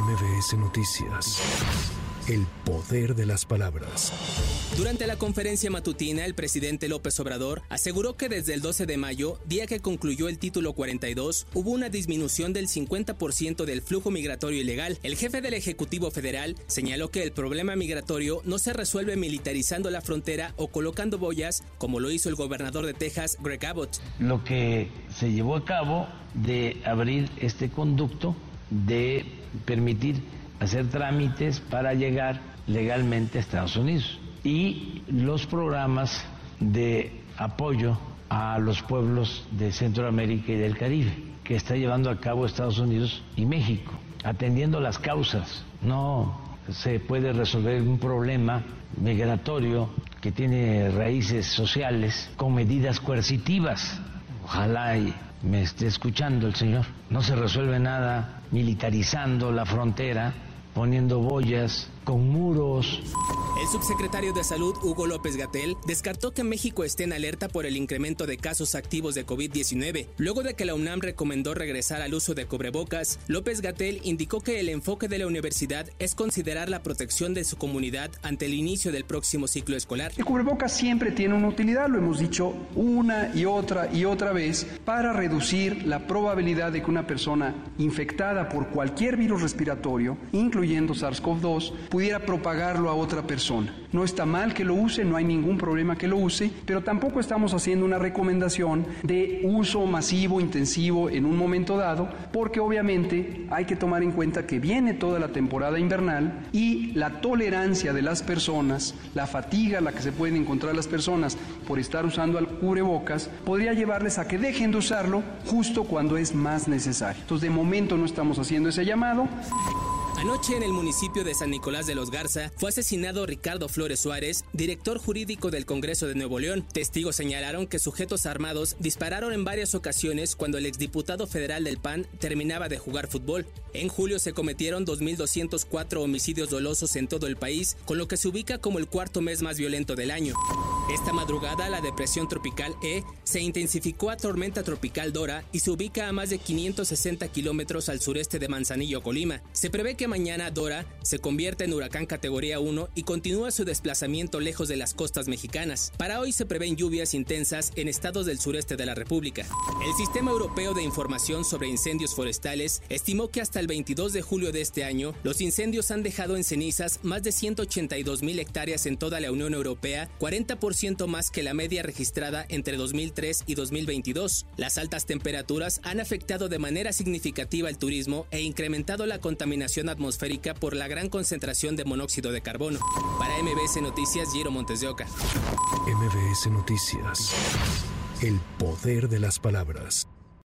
MBS Noticias. El poder de las palabras. Durante la conferencia matutina, el presidente López Obrador aseguró que desde el 12 de mayo, día que concluyó el título 42, hubo una disminución del 50% del flujo migratorio ilegal. El jefe del Ejecutivo Federal señaló que el problema migratorio no se resuelve militarizando la frontera o colocando boyas, como lo hizo el gobernador de Texas, Greg Abbott. Lo que se llevó a cabo de abrir este conducto, de permitir hacer trámites para llegar legalmente a Estados Unidos y los programas de apoyo a los pueblos de Centroamérica y del Caribe que está llevando a cabo Estados Unidos y México, atendiendo las causas. No se puede resolver un problema migratorio que tiene raíces sociales con medidas coercitivas. Ojalá y me esté escuchando el señor. No se resuelve nada militarizando la frontera poniendo boyas, con muros. El subsecretario de Salud, Hugo López Gatel, descartó que México esté en alerta por el incremento de casos activos de COVID-19. Luego de que la UNAM recomendó regresar al uso de cubrebocas, López Gatel indicó que el enfoque de la universidad es considerar la protección de su comunidad ante el inicio del próximo ciclo escolar. El cubrebocas siempre tiene una utilidad, lo hemos dicho una y otra y otra vez, para reducir la probabilidad de que una persona infectada por cualquier virus respiratorio, incluyendo SARS-CoV-2, pudiera propagarlo a otra persona. No está mal que lo use, no hay ningún problema que lo use, pero tampoco estamos haciendo una recomendación de uso masivo, intensivo en un momento dado, porque obviamente hay que tomar en cuenta que viene toda la temporada invernal y la tolerancia de las personas, la fatiga a la que se pueden encontrar las personas por estar usando el cubrebocas, podría llevarles a que dejen de usarlo justo cuando es más necesario. Entonces, de momento no estamos haciendo ese llamado. Anoche en el municipio de San Nicolás de los Garza fue asesinado Ricardo Flores Suárez, director jurídico del Congreso de Nuevo León. Testigos señalaron que sujetos armados dispararon en varias ocasiones cuando el exdiputado federal del PAN terminaba de jugar fútbol. En julio se cometieron 2.204 homicidios dolosos en todo el país, con lo que se ubica como el cuarto mes más violento del año. Esta madrugada la depresión tropical E se intensificó a tormenta tropical Dora y se ubica a más de 560 kilómetros al sureste de Manzanillo, Colima. Se prevé que mañana Dora se convierte en huracán categoría 1 y continúa su desplazamiento lejos de las costas mexicanas. Para hoy se prevén lluvias intensas en estados del sureste de la República. El Sistema Europeo de Información sobre Incendios Forestales estimó que hasta el 22 de julio de este año, los incendios han dejado en cenizas más de 182 mil hectáreas en toda la Unión Europea, 40% más que la media registrada entre 2003 y 2022. Las altas temperaturas han afectado de manera significativa el turismo e incrementado la contaminación atmosférica por la gran concentración de monóxido de carbono. Para MBS Noticias, Giro Montes de Oca. MBS Noticias. El poder de las palabras.